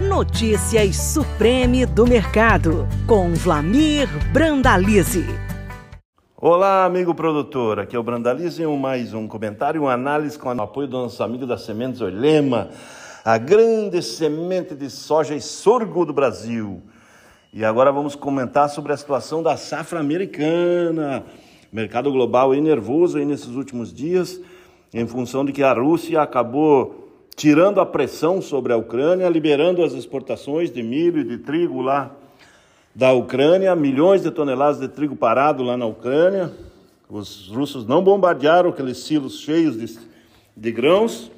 Notícias Supreme do Mercado, com Vlamir Brandalize. Olá, amigo produtor. Aqui é o Brandalize e mais um comentário, uma análise com o apoio do nosso amigo da Sementes Olema, a grande semente de soja e sorgo do Brasil. E agora vamos comentar sobre a situação da safra americana. Mercado global aí nervoso aí nesses últimos dias, em função de que a Rússia acabou tirando a pressão sobre a Ucrânia, liberando as exportações de milho e de trigo lá da Ucrânia, milhões de toneladas de trigo parado lá na Ucrânia. Os russos não bombardearam aqueles silos cheios de, de grãos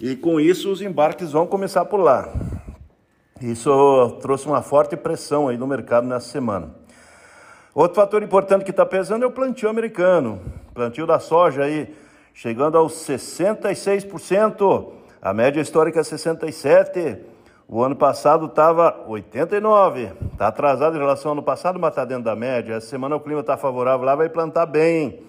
e com isso os embarques vão começar por lá. Isso trouxe uma forte pressão aí no mercado nessa semana. Outro fator importante que está pesando é o plantio americano. Plantio da soja aí chegando aos 66%. A média histórica é 67%. O ano passado estava 89%. Está atrasado em relação ao ano passado, mas está dentro da média. Essa semana o clima está favorável lá, vai plantar bem.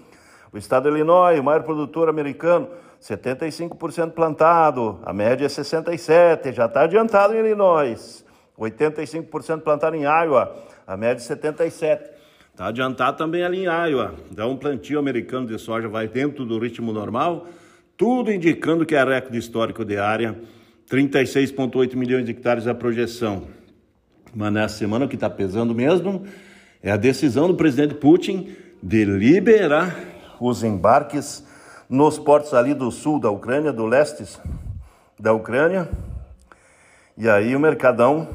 O estado de Illinois, o maior produtor americano, 75% plantado. A média é 67%. Já está adiantado em Illinois. 85% plantado em Iowa. A média é 77%. Está adiantado também ali em Iowa. Então, um plantio americano de soja vai dentro do ritmo normal, tudo indicando que é recorde histórico de área, 36,8 milhões de hectares a projeção. Mas nessa semana o que está pesando mesmo é a decisão do presidente Putin de liberar os embarques nos portos ali do sul da Ucrânia, do leste da Ucrânia. E aí o mercadão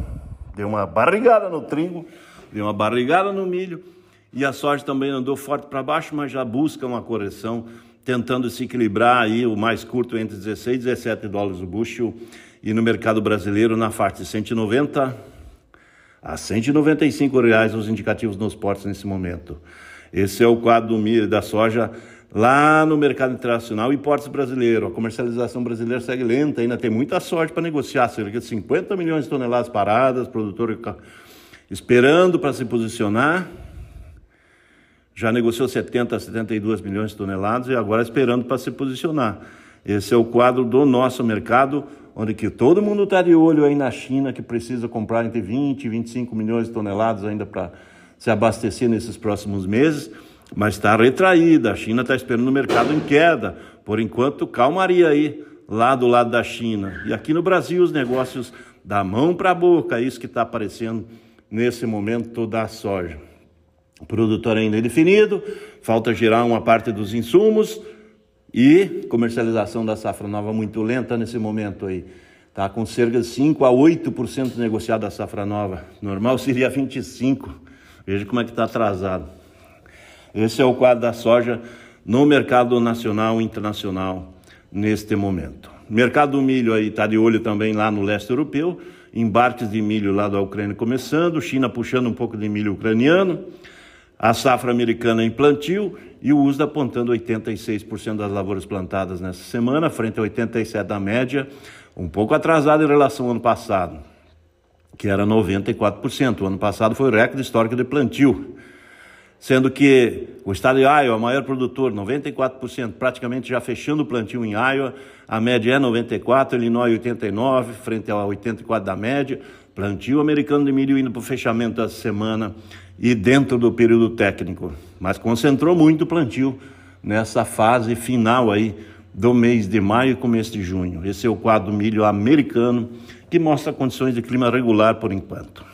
deu uma barrigada no trigo, deu uma barrigada no milho e a soja também andou forte para baixo, mas já busca uma correção, tentando se equilibrar aí o mais curto entre 16 e 17 dólares o bushel e no mercado brasileiro na faixa de 190 a 195 reais os indicativos nos portos nesse momento. Esse é o quadro da soja lá no mercado internacional e portos brasileiro. A comercialização brasileira segue lenta, ainda tem muita sorte para negociar, cerca de 50 milhões de toneladas paradas, produtor esperando para se posicionar já negociou 70 a 72 milhões de toneladas e agora esperando para se posicionar. Esse é o quadro do nosso mercado, onde que todo mundo está de olho aí na China, que precisa comprar entre 20 e 25 milhões de toneladas ainda para se abastecer nesses próximos meses, mas está retraída. A China está esperando o mercado em queda. Por enquanto, calmaria aí, lá do lado da China. E aqui no Brasil, os negócios da mão para a boca, é isso que está aparecendo nesse momento da soja. Produtor ainda é indefinido, falta gerar uma parte dos insumos e comercialização da safra nova muito lenta nesse momento aí. Está com cerca de 5 a 8% negociado a safra nova. Normal seria 25%. Veja como é que está atrasado. Esse é o quadro da soja no mercado nacional e internacional neste momento. Mercado do milho aí está de olho também lá no leste europeu, embarques de milho lá da Ucrânia começando, China puxando um pouco de milho ucraniano a safra americana em plantio e o USDA apontando 86% das lavouras plantadas nessa semana, frente a 87% da média, um pouco atrasado em relação ao ano passado, que era 94%. O ano passado foi o recorde histórico de plantio, sendo que o estado de Iowa, maior produtor, 94%, praticamente já fechando o plantio em Iowa, a média é 94%, Illinois 89%, frente a 84% da média, plantio americano de milho indo para o fechamento essa semana, e dentro do período técnico, mas concentrou muito o plantio nessa fase final aí do mês de maio e começo de junho. Esse é o quadro milho americano que mostra condições de clima regular por enquanto.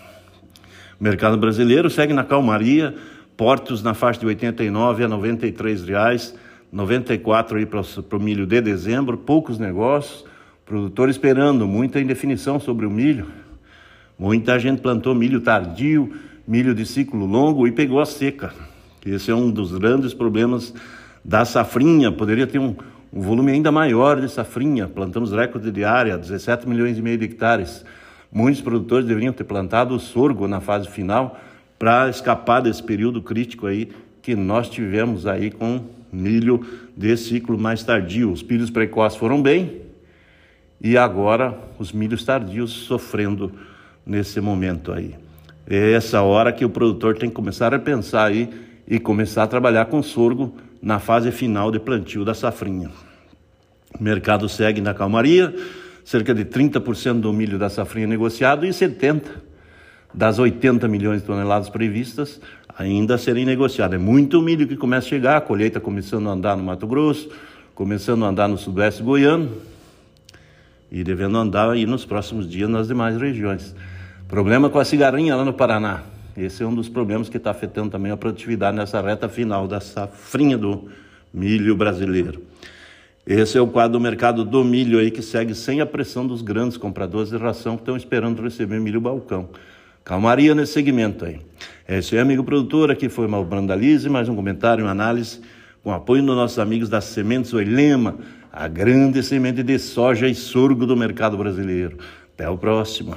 O mercado brasileiro segue na calmaria, portos na faixa de 89 a 93 reais, 94 aí para o milho de dezembro, poucos negócios, produtor esperando muita indefinição sobre o milho. Muita gente plantou milho tardio, milho de ciclo longo e pegou a seca. Esse é um dos grandes problemas da safrinha. Poderia ter um, um volume ainda maior de safrinha. Plantamos recorde de área, 17 milhões e meio de hectares. Muitos produtores deveriam ter plantado sorgo na fase final para escapar desse período crítico aí que nós tivemos aí com milho de ciclo mais tardio. Os milhos precoces foram bem e agora os milhos tardios sofrendo nesse momento aí. É essa hora que o produtor tem que começar a pensar aí e começar a trabalhar com sorgo na fase final de plantio da safrinha. O mercado segue na calmaria, cerca de 30% do milho da safrinha negociado e 70% das 80 milhões de toneladas previstas ainda serem negociadas. É muito milho que começa a chegar, a colheita começando a andar no Mato Grosso, começando a andar no sudoeste goiano e devendo andar aí nos próximos dias nas demais regiões. Problema com a cigarrinha lá no Paraná. Esse é um dos problemas que está afetando também a produtividade nessa reta final da safrinha do milho brasileiro. Esse é o quadro do mercado do milho aí que segue sem a pressão dos grandes compradores de ração que estão esperando receber milho balcão. Calmaria nesse segmento aí. É amigo produtor, aqui foi uma Brandalize, mais um comentário, uma análise com apoio dos nossos amigos das Sementes Oilema, a grande semente de soja e sorgo do mercado brasileiro. Até o próximo.